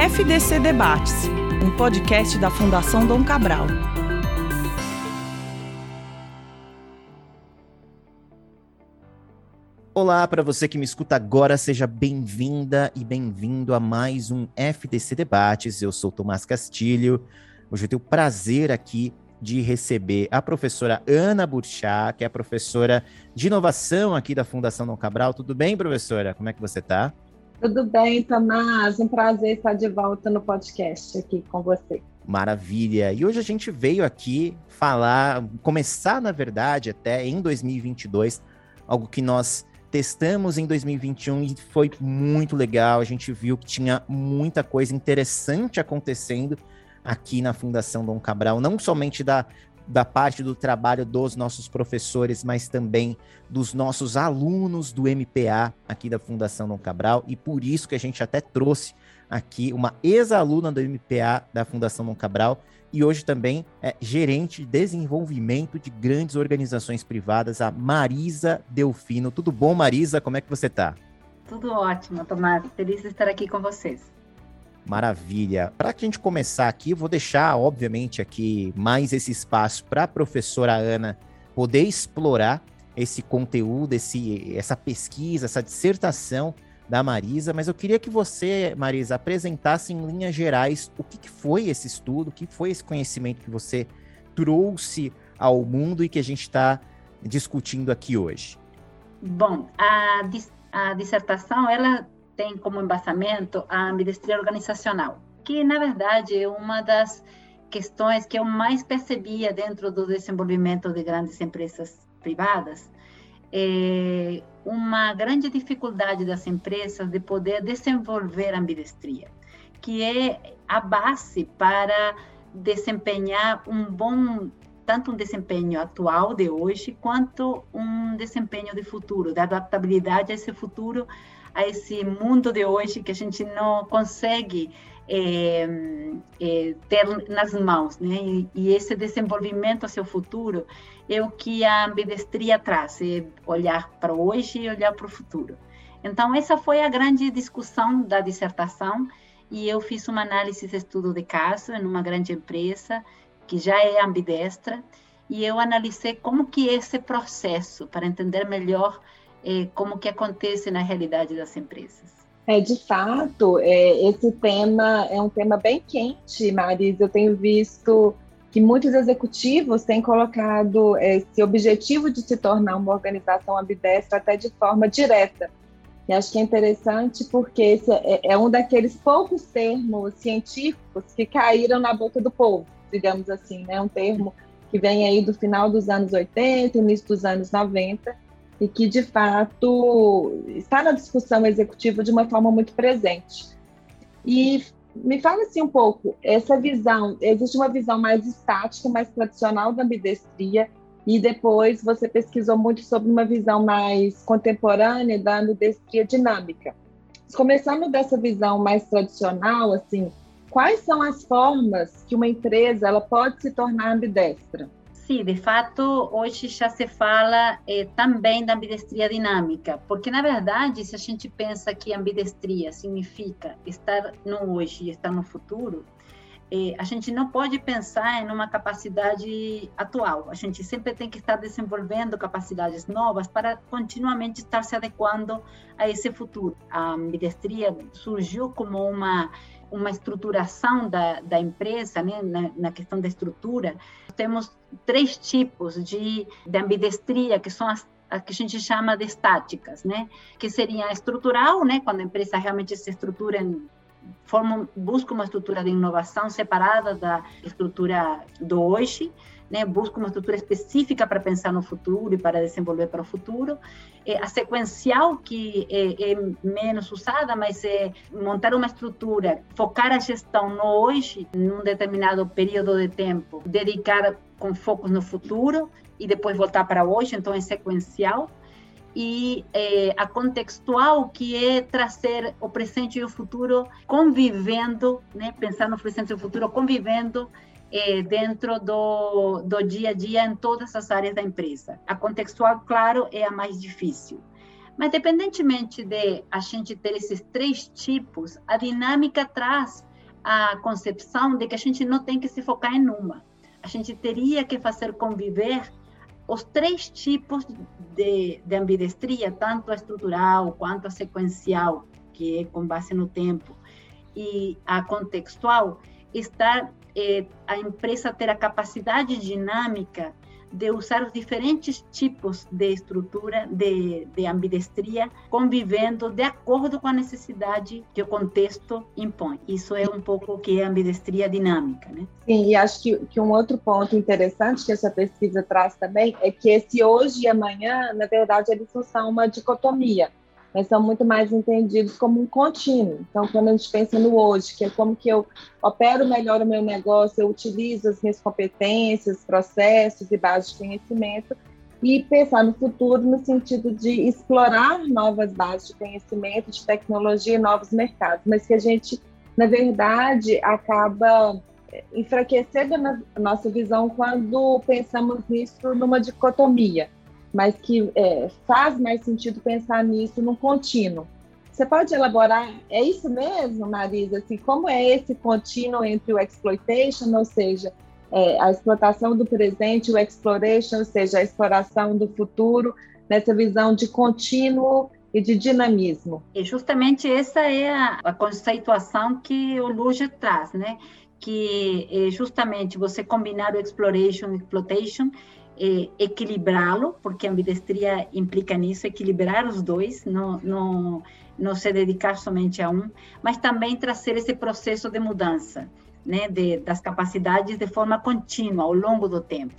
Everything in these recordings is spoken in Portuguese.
FDC Debates, um podcast da Fundação Dom Cabral. Olá para você que me escuta agora, seja bem-vinda e bem-vindo a mais um FDC Debates. Eu sou Tomás Castilho. Hoje eu tenho o prazer aqui de receber a professora Ana Burchá, que é professora de inovação aqui da Fundação Dom Cabral. Tudo bem, professora? Como é que você está? Tudo bem, Tomás. Um prazer estar de volta no podcast aqui com você. Maravilha. E hoje a gente veio aqui falar, começar, na verdade, até em 2022, algo que nós testamos em 2021 e foi muito legal. A gente viu que tinha muita coisa interessante acontecendo aqui na Fundação Dom Cabral, não somente da da parte do trabalho dos nossos professores, mas também dos nossos alunos do MPA aqui da Fundação Dom Cabral, e por isso que a gente até trouxe aqui uma ex-aluna do MPA da Fundação Dom Cabral e hoje também é gerente de desenvolvimento de grandes organizações privadas, a Marisa Delfino. Tudo bom, Marisa? Como é que você está? Tudo ótimo, Tomás. Feliz de estar aqui com vocês. Maravilha. Para a gente começar aqui, vou deixar, obviamente, aqui mais esse espaço para a professora Ana poder explorar esse conteúdo, esse, essa pesquisa, essa dissertação da Marisa, mas eu queria que você, Marisa, apresentasse em linhas gerais o que, que foi esse estudo, o que foi esse conhecimento que você trouxe ao mundo e que a gente está discutindo aqui hoje. Bom, a, a dissertação, ela tem como embasamento a ambidestria organizacional, que na verdade é uma das questões que eu mais percebia dentro do desenvolvimento de grandes empresas privadas, é uma grande dificuldade das empresas de poder desenvolver a ambidestria, que é a base para desempenhar um bom tanto um desempenho atual de hoje quanto um desempenho de futuro, da adaptabilidade a esse futuro a esse mundo de hoje que a gente não consegue é, é, ter nas mãos, né? E, e, esse desenvolvimento a seu futuro é o que a ambidestria traz, é olhar para hoje e olhar para o futuro. Então essa foi a grande discussão da dissertação e eu fiz uma análise de estudo de caso em uma grande empresa que já é ambidestra e eu analisei como que esse processo para entender melhor é, como que acontece na realidade das empresas. É, de fato, é, esse tema é um tema bem quente, Maris. Eu tenho visto que muitos executivos têm colocado esse objetivo de se tornar uma organização ambidestra até de forma direta. E acho que é interessante porque esse é, é um daqueles poucos termos científicos que caíram na boca do povo, digamos assim, né? Um termo que vem aí do final dos anos 80, início dos anos 90, e que, de fato, está na discussão executiva de uma forma muito presente. E me fala assim um pouco, essa visão, existe uma visão mais estática, mais tradicional da ambidestria, e depois você pesquisou muito sobre uma visão mais contemporânea da ambidestria dinâmica. Começando dessa visão mais tradicional, assim, quais são as formas que uma empresa ela pode se tornar ambidestra? Sim, de fato, hoje já se fala eh, também da ambidestria dinâmica, porque, na verdade, se a gente pensa que ambidestria significa estar no hoje e estar no futuro, eh, a gente não pode pensar em uma capacidade atual. A gente sempre tem que estar desenvolvendo capacidades novas para continuamente estar se adequando a esse futuro. A ambidestria surgiu como uma uma estruturação da, da empresa, né, na, na, questão da estrutura, temos três tipos de, de ambidestria, que são as, as que a gente chama de estáticas, né? Que seria a estrutural, né? Quando a empresa realmente se estrutura em forma, busca uma estrutura de inovação separada da estrutura do hoje, né, busca uma estrutura específica para pensar no futuro e para desenvolver para o futuro. É, a sequencial, que é, é, menos usada, mas é montar uma estrutura, focar a gestão no hoje, num determinado período de tempo, dedicar com foco no futuro e depois voltar para hoje, então é sequencial e é, a contextual, que é trazer o presente e o futuro convivendo, né? pensar no presente e no futuro convivendo é, dentro do, do dia a dia em todas as áreas da empresa. A contextual, claro, é a mais difícil. Mas, independentemente de a gente ter esses três tipos, a dinâmica traz a concepção de que a gente não tem que se focar em uma. A gente teria que fazer conviver os três tipos de, de ambidestria, tanto a estrutural quanto a sequencial, que é com base no tempo, e a contextual, estar eh, a empresa ter a capacidade dinâmica de usar os diferentes tipos de estrutura de, de ambidestria, convivendo de acordo com a necessidade que o contexto impõe. Isso é um pouco o que é ambidestria dinâmica, né? Sim, e acho que, que um outro ponto interessante que essa pesquisa traz também é que esse hoje e amanhã, na verdade, eles não são uma dicotomia mas são muito mais entendidos como um contínuo. Então, quando a gente pensa no hoje, que é como que eu opero melhor o meu negócio, eu utilizo as minhas competências, processos e bases de conhecimento, e pensar no futuro no sentido de explorar novas bases de conhecimento, de tecnologia novos mercados, mas que a gente, na verdade, acaba enfraquecendo a nossa visão quando pensamos nisso numa dicotomia mas que é, faz mais sentido pensar nisso no contínuo. Você pode elaborar, é isso mesmo, Marisa? Assim, como é esse contínuo entre o exploitation, ou seja, é, a explotação do presente, o exploration, ou seja, a exploração do futuro, nessa visão de contínuo e de dinamismo? E justamente essa é a, a conceituação que o Luge traz, né? Que é justamente você combinar o exploration e exploitation é, equilibrá-lo, porque a ambidestria implica nisso, equilibrar os dois, não, não, não se dedicar somente a um, mas também trazer esse processo de mudança, né, de, das capacidades de forma contínua ao longo do tempo.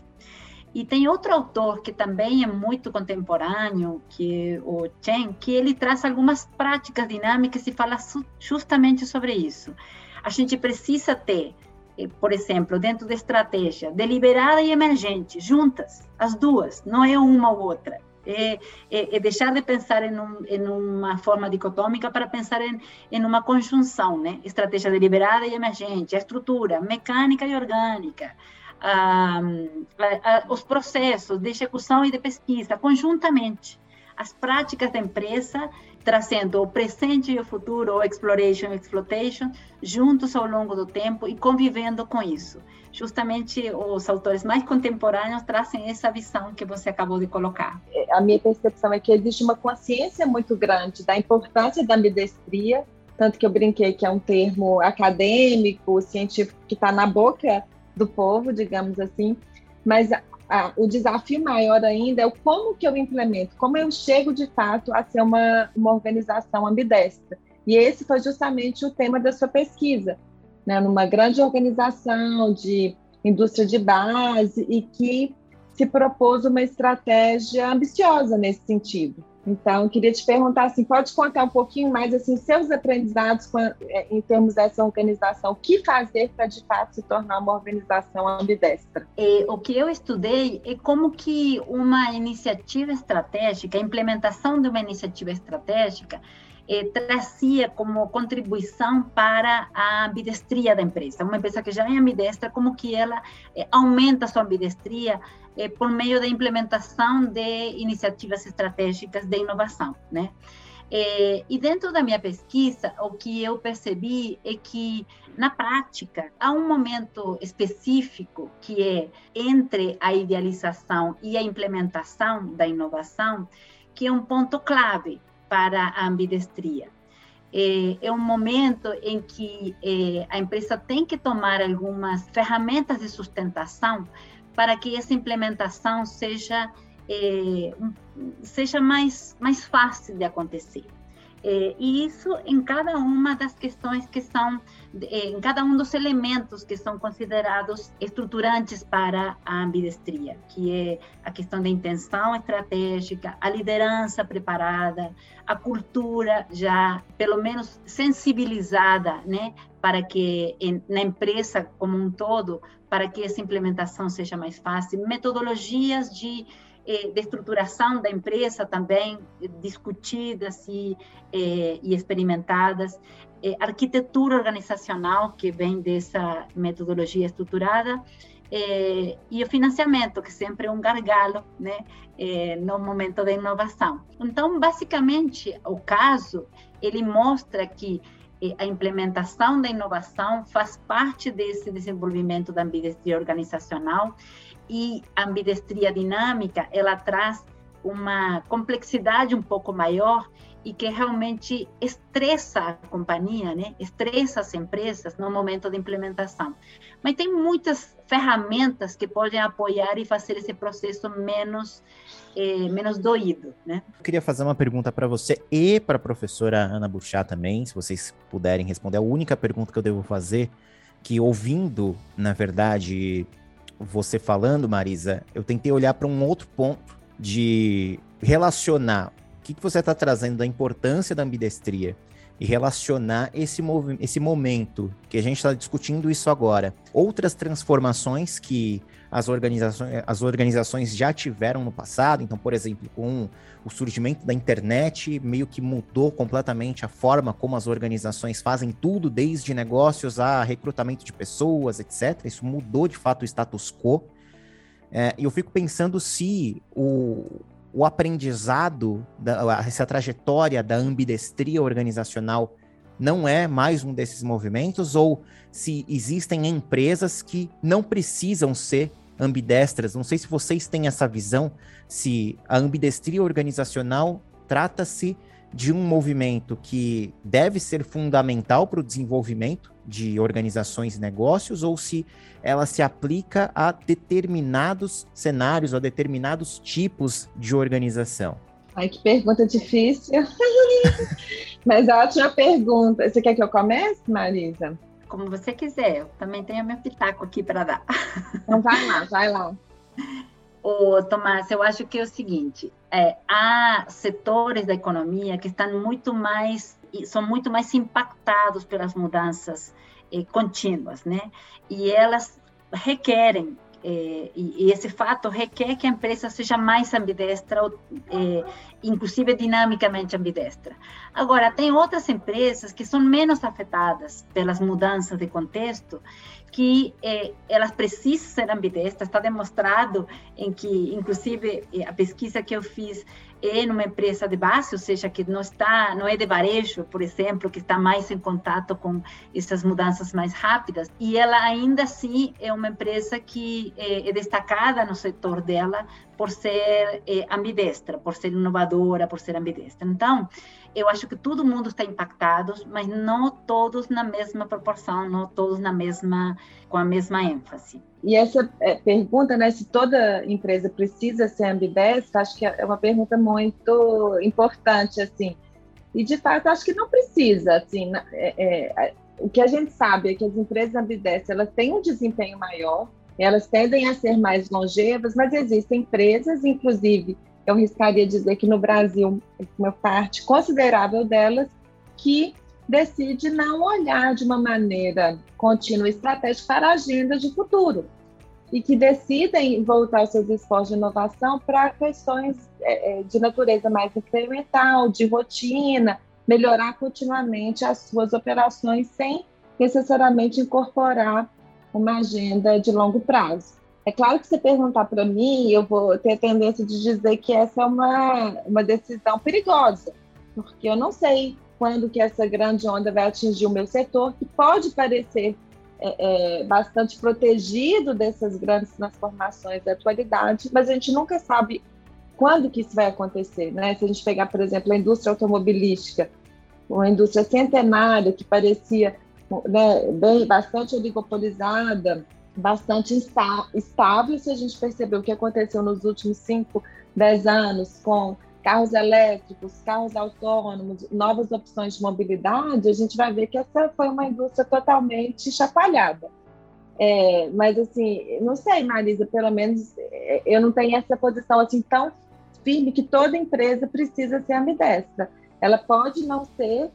E tem outro autor que também é muito contemporâneo, que é o Chen, que ele traz algumas práticas dinâmicas e fala justamente sobre isso. A gente precisa ter por exemplo, dentro da estratégia, deliberada e emergente, juntas, as duas, não é uma ou outra. É, é, é deixar de pensar em, um, em, uma forma dicotômica para pensar em, em uma conjunção, né? Estratégia deliberada e emergente, a estrutura mecânica e orgânica, a, a, os processos de execução e de pesquisa, conjuntamente. As práticas da empresa trazendo o presente e o futuro, o exploration e exploitation, juntos ao longo do tempo e convivendo com isso. Justamente os autores mais contemporâneos trazem essa visão que você acabou de colocar. A minha percepção é que existe uma consciência muito grande da importância da ambidestria, tanto que eu brinquei que é um termo acadêmico, científico, que está na boca do povo, digamos assim, mas o desafio maior ainda é o como que eu implemento, como eu chego de fato a ser uma, uma organização ambidestra. E esse foi justamente o tema da sua pesquisa, né? numa grande organização de indústria de base e que se propôs uma estratégia ambiciosa nesse sentido. Então, queria te perguntar assim, pode contar um pouquinho mais assim seus aprendizados é, em termos dessa organização, o que fazer para de fato se tornar uma organização ambidestra? É, o que eu estudei é como que uma iniciativa estratégica, a implementação de uma iniciativa estratégica é, trazia como contribuição para a ambidestria da empresa. Uma empresa que já é ambidestra, como que ela é, aumenta sua ambidestria eh, por meio da implementação de iniciativas estratégicas de inovação, né? Eh, e dentro da minha pesquisa, o que eu percebi é que, na prática, há um momento específico que é entre a idealização e a implementação da inovação, que é um ponto clave para a ambidestria. É, é um momento em que é, a empresa tem que tomar algumas ferramentas de sustentação para que essa implementação seja, é, seja mais, mais fácil de acontecer. É, e isso em cada uma das questões que são, em cada um dos elementos que são considerados estruturantes para a ambidestria, que é a questão da intenção estratégica, a liderança preparada, a cultura já pelo menos sensibilizada, né, para que na empresa como um todo, para que essa implementação seja mais fácil, metodologias de eh, de estruturação da empresa também discutidas e, eh, e experimentadas, eh, arquitetura organizacional que vem dessa metodologia estruturada. E o financiamento que sempre é um gargalo, né, no momento da inovação. Então, basicamente, o caso ele mostra que a implementação da inovação faz parte desse desenvolvimento da ambidestria organizacional e ambidestria dinâmica, ela traz uma complexidade um pouco maior e que realmente estressa a companhia, né? estressa as empresas no momento de implementação. Mas tem muitas ferramentas que podem apoiar e fazer esse processo menos é, menos doído, né? Eu queria fazer uma pergunta para você e para a professora Ana Burchá também, se vocês puderem responder. A única pergunta que eu devo fazer, que ouvindo, na verdade, você falando, Marisa, eu tentei olhar para um outro ponto de relacionar o que, que você está trazendo da importância da ambidestria e relacionar esse, esse momento que a gente está discutindo isso agora. Outras transformações que as organizações, as organizações já tiveram no passado, então, por exemplo, com o surgimento da internet, meio que mudou completamente a forma como as organizações fazem tudo, desde negócios a recrutamento de pessoas, etc. Isso mudou de fato o status quo. É, e eu fico pensando se o, o aprendizado, da, essa trajetória da ambidestria organizacional não é mais um desses movimentos, ou se existem empresas que não precisam ser ambidestras. Não sei se vocês têm essa visão, se a ambidestria organizacional trata-se de um movimento que deve ser fundamental para o desenvolvimento de organizações e negócios ou se ela se aplica a determinados cenários, a determinados tipos de organização? Ai, que pergunta difícil. Mas ótima pergunta. Você quer que eu comece, Marisa? Como você quiser. Eu também tenho meu pitaco aqui para dar. Então vai lá, vai lá. Ô, Tomás, eu acho que é o seguinte: é, há setores da economia que estão muito mais são muito mais impactados pelas mudanças eh, contínuas, né? E elas requerem é, e, e, esse fato requer que a empresa seja mais ambidestra, ou, é, inclusive dinamicamente ambidestra. Agora, tem outras empresas que são menos afetadas pelas mudanças de contexto, que é, elas precisam ser ambidestras. Está demonstrado em que, inclusive, a pesquisa que eu fiz é numa empresa de base, ou seja, que não está, não é de varejo, por exemplo, que está mais em contato com essas mudanças mais rápidas, e ela ainda assim é uma empresa que é, é destacada no setor dela por ser é, ambidestra, por ser inovadora, por ser ambidestra. Então, eu acho que todo mundo está impactado, mas não todos na mesma proporção, não todos na mesma com a mesma ênfase. E essa é, pergunta, né, se toda empresa precisa ser ambidestra, acho que é uma pergunta muito importante, assim. E de fato, acho que não precisa, assim. É, é, o que a gente sabe é que as empresas ambidestras elas têm um desempenho maior, elas tendem a ser mais longevas, mas existem empresas, inclusive, eu arriscaria dizer que no Brasil, uma parte considerável delas, que decide não olhar de uma maneira contínua e estratégica para a agenda de futuro e que decidem voltar seus esforços de inovação para questões é, é, de natureza mais incremental, de rotina, melhorar continuamente as suas operações sem necessariamente incorporar uma agenda de longo prazo. É claro que se perguntar para mim, eu vou ter a tendência de dizer que essa é uma, uma decisão perigosa, porque eu não sei quando que essa grande onda vai atingir o meu setor, que pode parecer é, é, bastante protegido dessas grandes transformações da atualidade, mas a gente nunca sabe quando que isso vai acontecer, né? Se a gente pegar, por exemplo, a indústria automobilística, uma indústria centenária que parecia né, bem, bastante oligopolizada, bastante estável, se a gente perceber o que aconteceu nos últimos 5, 10 anos com carros elétricos, carros autônomos, novas opções de mobilidade, a gente vai ver que essa foi uma indústria totalmente chacoalhada. É, mas assim, não sei, Marisa, pelo menos é, eu não tenho essa posição assim tão firme que toda empresa precisa ser ambidestra. Ela pode não ser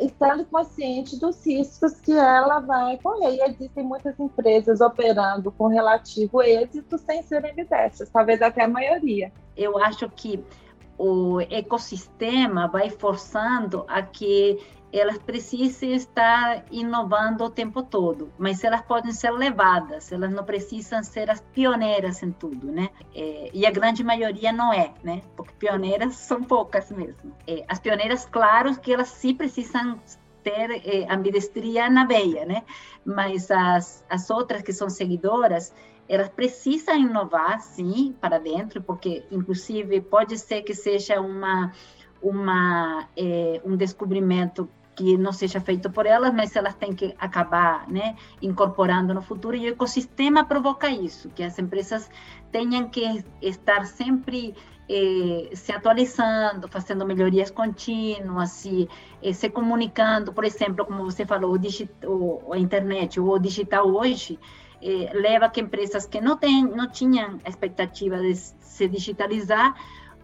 estando consciente dos riscos que ela vai correr. E existem muitas empresas operando com relativo êxito sem serem ambidestras, talvez até a maioria. Eu acho que o ecossistema vai forçando a que elas precisam estar inovando o tempo todo, mas elas podem ser levadas, elas não precisam ser as pioneiras em tudo, né? É, e a grande maioria não é, né? Porque pioneiras são poucas mesmo. É, as pioneiras, claro que elas sim precisam ter é, ambidestria na veia, né? Mas as, as outras que são seguidoras, elas precisam inovar, sim, para dentro, porque, inclusive, pode ser que seja uma, uma, é, um descobrimento que não seja feito por elas, mas elas têm que acabar né, incorporando no futuro, e o ecossistema provoca isso, que as empresas tenham que estar sempre eh, se atualizando, fazendo melhorias contínuas, se, eh, se comunicando, por exemplo, como você falou, o digital, a internet, o digital hoje, eh, leva que empresas que não, não tinham a expectativa de se digitalizar,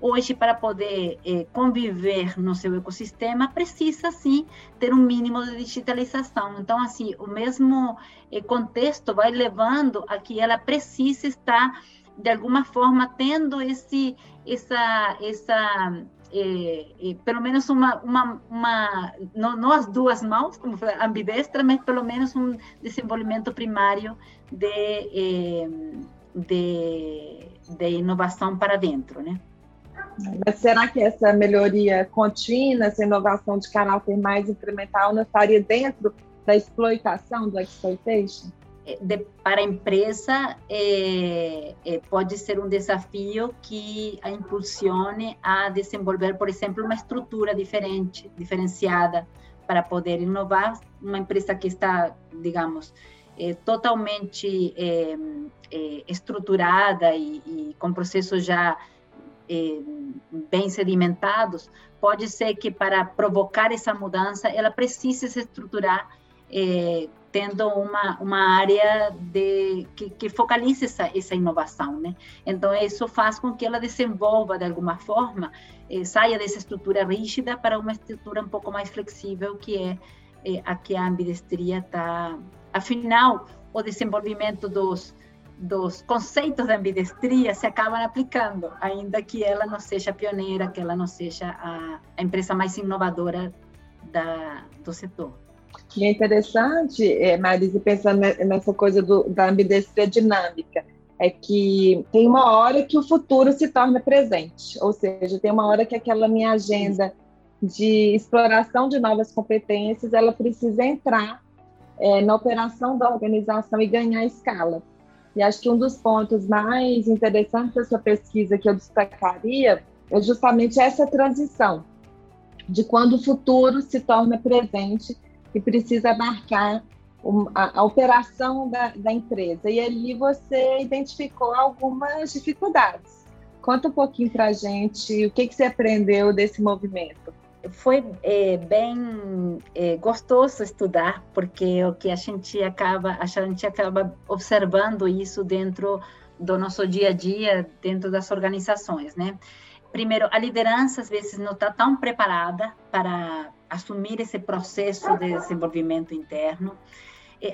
hoje, para poder eh, conviver no seu ecossistema, precisa, sim, ter um mínimo de digitalização. Então, assim, o mesmo eh, contexto vai levando a que ela precise estar, de alguma forma, tendo esse, essa, essa é, é, pelo menos uma, uma, uma não, não, as duas mãos, como ambidestra, mas pelo menos um desenvolvimento primário de, é, de, de inovação para dentro, né? Mas será que essa melhoria contínua, essa inovação de caráter mais incremental, não estaria dentro da exploitação, do exploitation? de, para a empresa é, é, pode ser um desafio que a impulsione a desenvolver, por exemplo, uma estrutura diferente, diferenciada para poder inovar. Uma empresa que está, digamos, é, totalmente estruturada e, e, com processos já bem sedimentados, pode ser que para provocar essa mudança ela precise se estruturar é, tendo uma, uma área de, que, que focalize essa, essa inovação, né? Então, isso faz com que ela desenvolva, de alguma forma, eh, saia dessa estrutura rígida para uma estrutura um pouco mais flexível, que é eh, a que a ambidestria está... Afinal, o desenvolvimento dos, dos conceitos da ambidestria se acabam aplicando, ainda que ela não seja pioneira, que ela não seja a, a empresa mais inovadora da, do setor. E é interessante, é, Marise, pensando nessa coisa do, da ambidestria dinâmica, é que tem uma hora que o futuro se torna presente, ou seja, tem uma hora que aquela minha agenda de exploração de novas competências, ela precisa entrar é, na operação da organização e ganhar escala. E acho que um dos pontos mais interessantes dessa pesquisa que eu destacaria é justamente essa transição de quando o futuro se torna presente que precisa marcar a, a, operação da, da, empresa. E ali você identificou algumas dificuldades. Conta um pouquinho para a gente o que, que você aprendeu desse movimento. Foi é, bem é, gostoso estudar, porque o que a gente acaba, a gente acaba observando isso dentro do nosso dia a dia, dentro das organizações, né? Primeiro, a liderança às vezes não está tão preparada para assumir esse processo de desenvolvimento interno.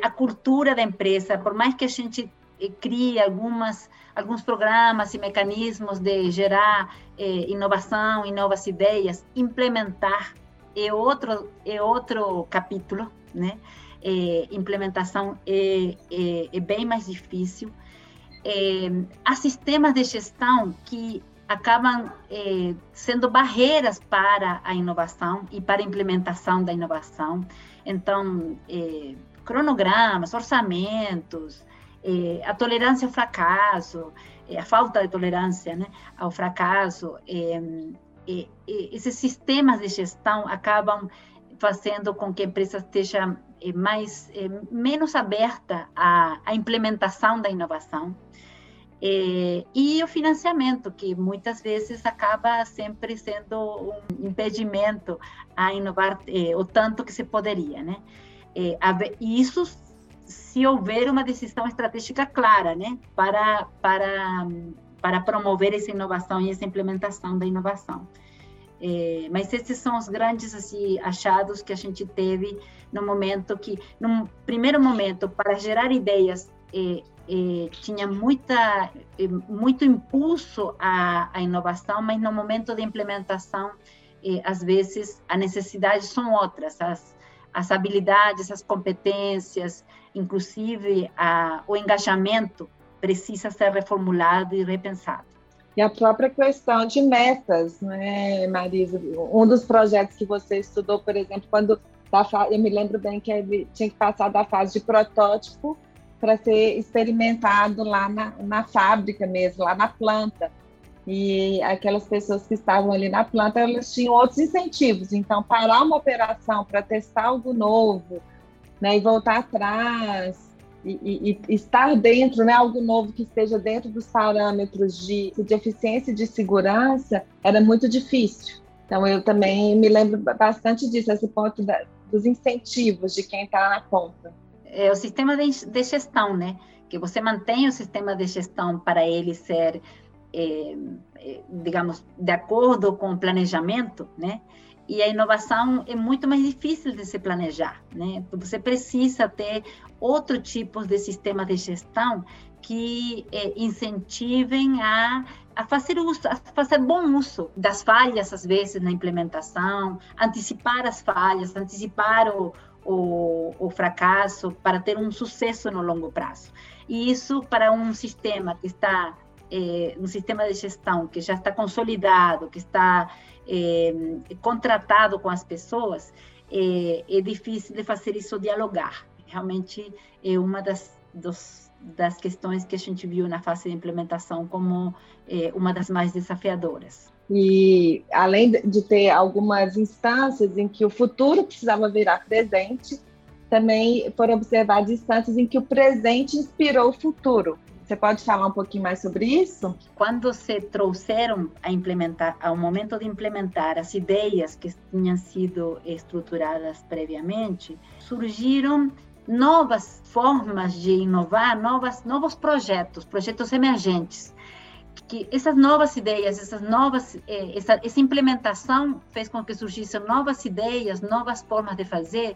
A cultura da empresa, por mais que a gente crie algumas alguns programas e mecanismos de gerar eh, inovação e novas ideias, implementar é outro é outro capítulo, né? É, implementação é, é, é, bem mais difícil. É, há sistemas de gestão que acabam eh, sendo barreiras para a inovação e para a implementação da inovação. Então, eh, cronogramas, orçamentos, eh, a tolerância ao fracasso, a falta de tolerância né, ao fracasso, esses sistemas de gestão acabam fazendo com que a empresa esteja mais menos aberta à, à implementação da inovação e o financiamento, que muitas vezes acaba sempre sendo um impedimento a inovar o tanto que se poderia, né? E isso se houver uma decisão estratégica clara, né, para para para promover essa inovação e essa implementação da inovação. É, mas esses são os grandes assim, achados que a gente teve no momento que, no primeiro momento, para gerar ideias é, eh, tinha muita, eh, muito impulso à, à, inovação, mas no momento de implementação, eh, às vezes, as necessidades são outras, as, as habilidades, as competências, inclusive a, o engajamento precisa ser reformulado e repensado. E a própria questão de metas, né, Marisa? Um dos projetos que você estudou, por exemplo, quando eu me lembro bem que ele tinha que passar da fase de protótipo para ser experimentado lá na, na fábrica mesmo, lá na planta. E aquelas pessoas que estavam ali na planta, elas tinham outros incentivos. Então, parar uma operação para testar algo novo, né, e voltar atrás, e, e, e, estar dentro, né, algo novo que esteja dentro dos parâmetros de, de eficiência e de segurança, era muito difícil. Então, eu também me lembro bastante disso, esse ponto da, dos incentivos de quem está na ponta. É o sistema de, de, gestão, né? Que você mantém o sistema de gestão para ele ser, é, digamos, de acordo com o planejamento, né? E a inovação é muito mais difícil de se planejar, né? Você precisa ter outro tipo de sistema de gestão que é, incentivem a, a fazer uso, a fazer bom uso das falhas às vezes na implementação, antecipar as falhas, antecipar o, o, o fracasso para ter um sucesso no longo prazo. E isso para um sistema que está é, um sistema de gestão que já está consolidado, que está é, contratado com as pessoas, é, é difícil de fazer isso dialogar realmente é uma das, dos, das questões que a gente viu na fase de implementação como é, uma das mais desafiadoras. E além de ter algumas instâncias em que o futuro precisava virar presente, também foram observadas instâncias em que o presente inspirou o futuro. Você pode falar um pouquinho mais sobre isso? Quando se trouxeram a implementar, ao momento de implementar as ideias que tinham sido estruturadas previamente, surgiram novas formas de inovar, novas, novos projetos, projetos emergentes. Que essas novas ideias, essas novas, eh, essa, essa implementação fez com que surgissem novas ideias, novas formas de fazer,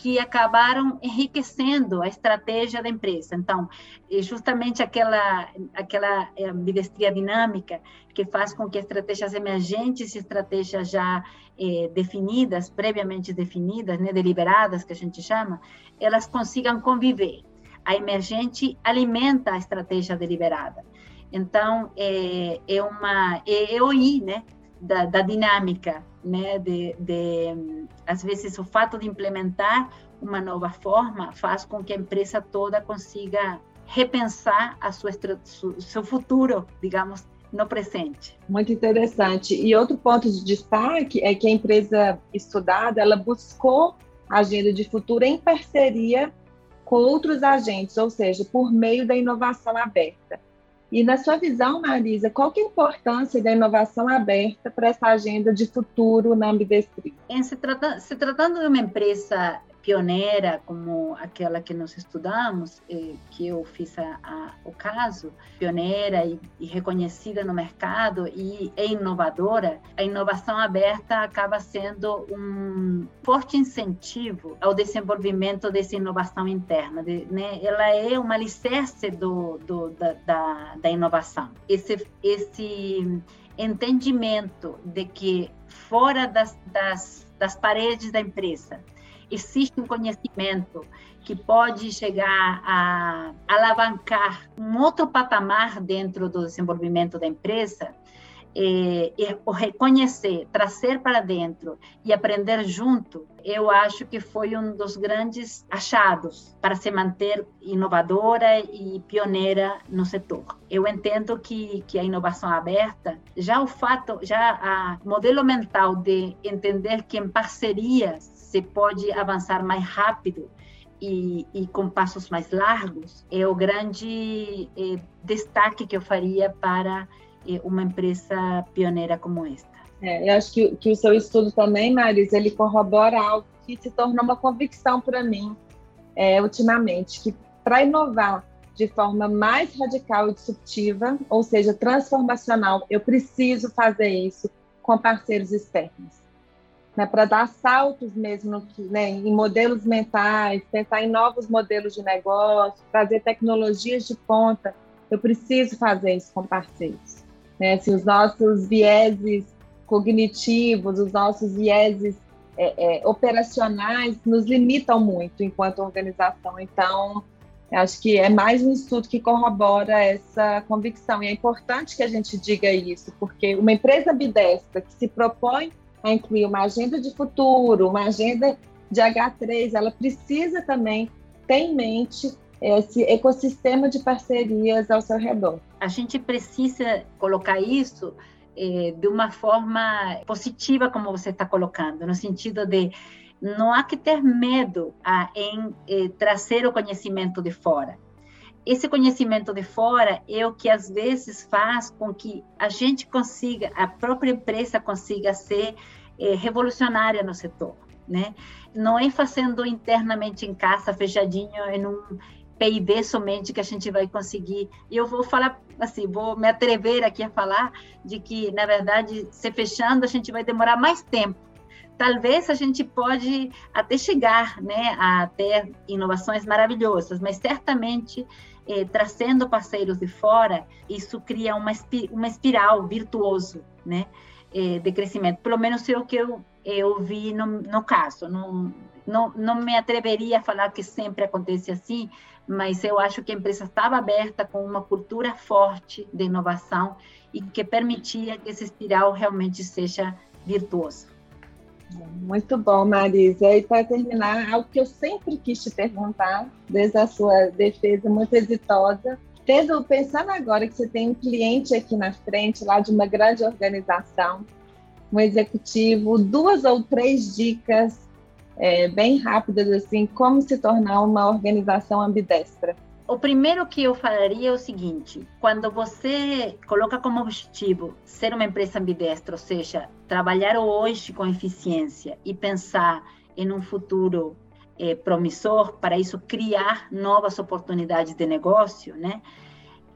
que acabaram enriquecendo a estratégia da empresa. Então, é justamente aquela aquela ambidestria dinâmica que faz com que estratégias emergentes e estratégias já eh, definidas, previamente definidas, né, deliberadas, que a gente chama, elas consigam conviver. A emergente alimenta a estratégia deliberada. Então, é, é uma é, é o I, né, da, da dinâmica né, de, de, às vezes o fato de implementar uma nova forma faz com que a empresa toda consiga repensar a sua seu futuro, digamos, no presente. Muito interessante. E outro ponto de destaque é que a empresa estudada, ela buscou a agenda de futuro em parceria com outros agentes, ou seja, por meio da inovação aberta. E na sua visão, Marisa, qual é a importância da inovação aberta para essa agenda de futuro na ambidestria? Se, trata, se tratando de uma empresa pioneira como aquela que nós estudamos, eh, que eu fiz a, a, o caso, pioneira e, e, reconhecida no mercado e é inovadora, a inovação aberta acaba sendo um forte incentivo ao desenvolvimento dessa inovação interna. De, né? Ela é uma alicerce do, do, da, da, da inovação. Esse, esse entendimento de que fora das, das, das paredes da empresa, existe um conhecimento que pode chegar a alavancar um outro patamar dentro do desenvolvimento da empresa, é, é, o reconhecer, trazer para dentro e aprender junto, eu acho que foi um dos grandes achados para se manter inovadora e pioneira no setor. Eu entendo que, que a inovação aberta, já o fato, já o modelo mental de entender que em parcerias se pode avançar mais rápido e, e, com passos mais largos, é o grande é, destaque que eu faria para é, uma empresa pioneira como esta. É, eu acho que, que o seu estudo também, Maris, ele corrobora algo que se tornou uma convicção para mim é, ultimamente, que para inovar de forma mais radical e disruptiva, ou seja, transformacional, eu preciso fazer isso com parceiros externos né, para dar saltos mesmo né, em modelos mentais, pensar em novos modelos de negócio, trazer tecnologias de ponta. Eu preciso fazer isso com parceiros. Né? Se os nossos vieses cognitivos, os nossos vieses é, é, operacionais nos limitam muito enquanto organização. Então, acho que é mais um estudo que corrobora essa convicção. E é importante que a gente diga isso, porque uma empresa bidestra que se propõe a incluir uma agenda de futuro, uma agenda de H3, ela precisa também ter em mente esse ecossistema de parcerias ao seu redor. A gente precisa colocar isso eh, de uma forma positiva, como você está colocando, no sentido de não há que ter medo a, em eh, trazer o conhecimento de fora. Esse conhecimento de fora é o que às vezes faz com que a gente consiga, a própria empresa consiga ser eh, revolucionária no setor, né? Não é fazendo internamente em casa, fechadinho, em um PIB somente que a gente vai conseguir. E eu vou falar assim, vou me atrever aqui a falar de que, na verdade, se fechando, a gente vai demorar mais tempo. Talvez a gente pode até chegar né, a ter inovações maravilhosas, mas certamente eh, trazendo parceiros de fora, isso cria uma, uma espiral virtuoso né, eh, de crescimento. Pelo menos é o que eu, eu vi no, no caso. Não, não, não me atreveria a falar que sempre acontece assim, mas eu acho que a empresa estava aberta com uma cultura forte de inovação e que permitia que esse espiral realmente seja virtuoso. Muito bom, Marisa. E para terminar, algo que eu sempre quis te perguntar, desde a sua defesa muito exitosa, tendo, pensando agora que você tem um cliente aqui na frente, lá de uma grande organização, um executivo, duas ou três dicas é, bem rápidas, assim, como se tornar uma organização ambidestra? O primeiro que eu falaria é o seguinte: quando você coloca como objetivo ser uma empresa ambidestra, ou seja, trabalhar hoje com eficiência e pensar em um futuro é, promissor, para isso criar novas oportunidades de negócio, né?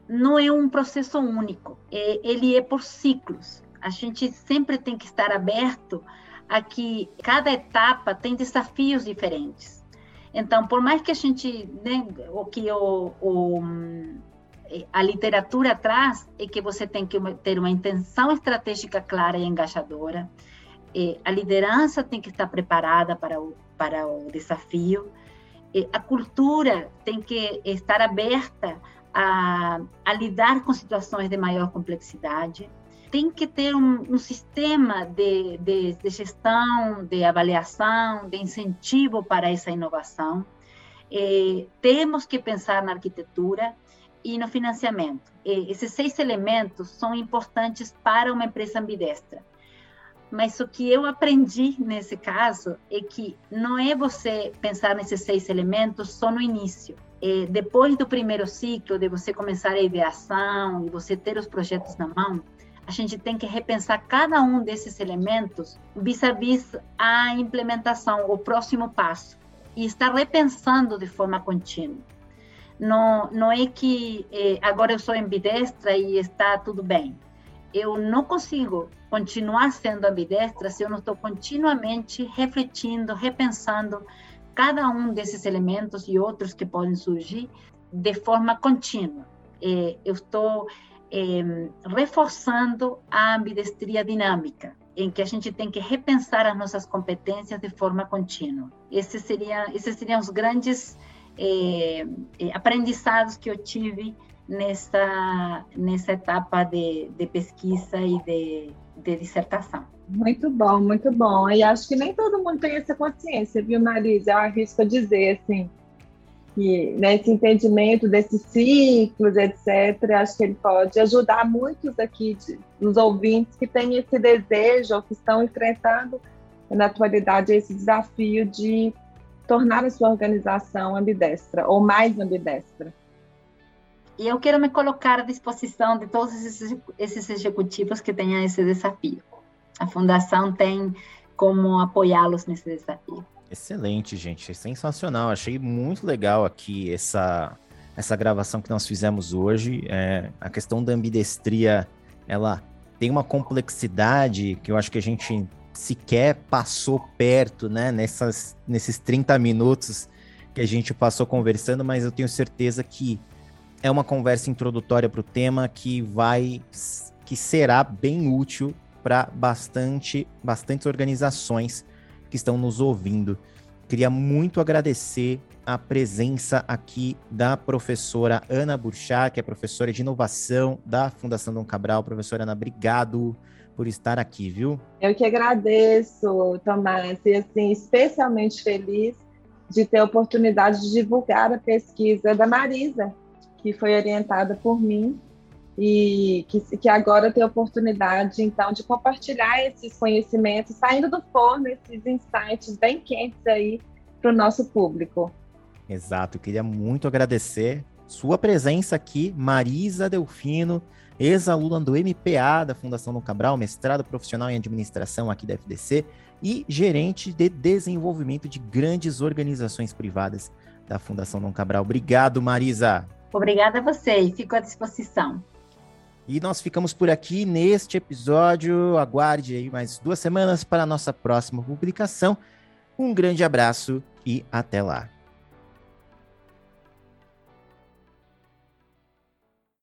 Não é um processo único, é, ele é por ciclos. A gente sempre tem que estar aberto a que cada etapa tem desafios diferentes. Então, por mais que a gente, né, o que o, o, a literatura traz é que você tem que ter uma intenção estratégica clara e engajadora, e a liderança tem que estar preparada para o, para o desafio, e a cultura tem que estar aberta a, a lidar com situações de maior complexidade, tem que ter um, um sistema de, de, de, gestão, de avaliação, de incentivo para essa inovação. Eh, temos que pensar na arquitetura e no financiamento. Eh, esses seis elementos são importantes para uma empresa ambidestra. Mas o que eu aprendi nesse caso é que não é você pensar nesses seis elementos só no início. É, depois do primeiro ciclo, de você começar a ideação e você ter os projetos na mão, a gente tem que repensar cada um desses elementos vis-à-vis -vis a implementação, o próximo passo, e estar repensando de forma contínua. Não, não é que eh, agora eu sou ambidestra e está tudo bem. Eu não consigo continuar sendo ambidestra se eu não estou continuamente refletindo, repensando cada um desses elementos e outros que podem surgir de forma contínua. Eh, eu estou eh, reforçando a ambidestria dinâmica, em que a gente tem que repensar as nossas competências de forma contínua. Esses seriam, esses seriam os grandes eh, aprendizados que eu tive nessa, nessa etapa de, de pesquisa e de, de dissertação. Muito bom, muito bom. E acho que nem todo mundo tem essa consciência, viu, Marisa? Eu arrisco dizer, assim, que nesse né, entendimento desses ciclos, etc., acho que ele pode ajudar muitos aqui de, ouvintes que têm esse desejo ou que estão enfrentando na atualidade esse desafio de tornar a sua organização ambidestra ou mais ambidestra. E eu quero me colocar à disposição de todos esses executivos que tenham esse desafio. A fundação tem como apoiá-los nesse desafio. Excelente, gente. É sensacional. Achei muito legal aqui essa, essa gravação que nós fizemos hoje. É, a questão da ambidestria, ela tem uma complexidade que eu acho que a gente sequer passou perto, né? Nessas, nesses 30 minutos que a gente passou conversando, mas eu tenho certeza que é uma conversa introdutória para o tema que vai, que será bem útil para bastante, bastantes organizações que estão nos ouvindo. Queria muito agradecer a presença aqui da professora Ana Burchá, que é professora de inovação da Fundação Dom Cabral. Professora Ana, obrigado por estar aqui, viu? Eu que agradeço, Tomás, e assim, especialmente feliz de ter a oportunidade de divulgar a pesquisa da Marisa, que foi orientada por mim e que, que agora tem a oportunidade, então, de compartilhar esses conhecimentos, saindo do forno, esses insights bem quentes aí para o nosso público. Exato, eu queria muito agradecer sua presença aqui, Marisa Delfino, ex-aluna do MPA da Fundação Dom Cabral, mestrado profissional em administração aqui da FDC e gerente de desenvolvimento de grandes organizações privadas da Fundação Dom Cabral. Obrigado, Marisa. Obrigada a você e fico à disposição. E nós ficamos por aqui neste episódio. Aguarde aí mais duas semanas para a nossa próxima publicação. Um grande abraço e até lá.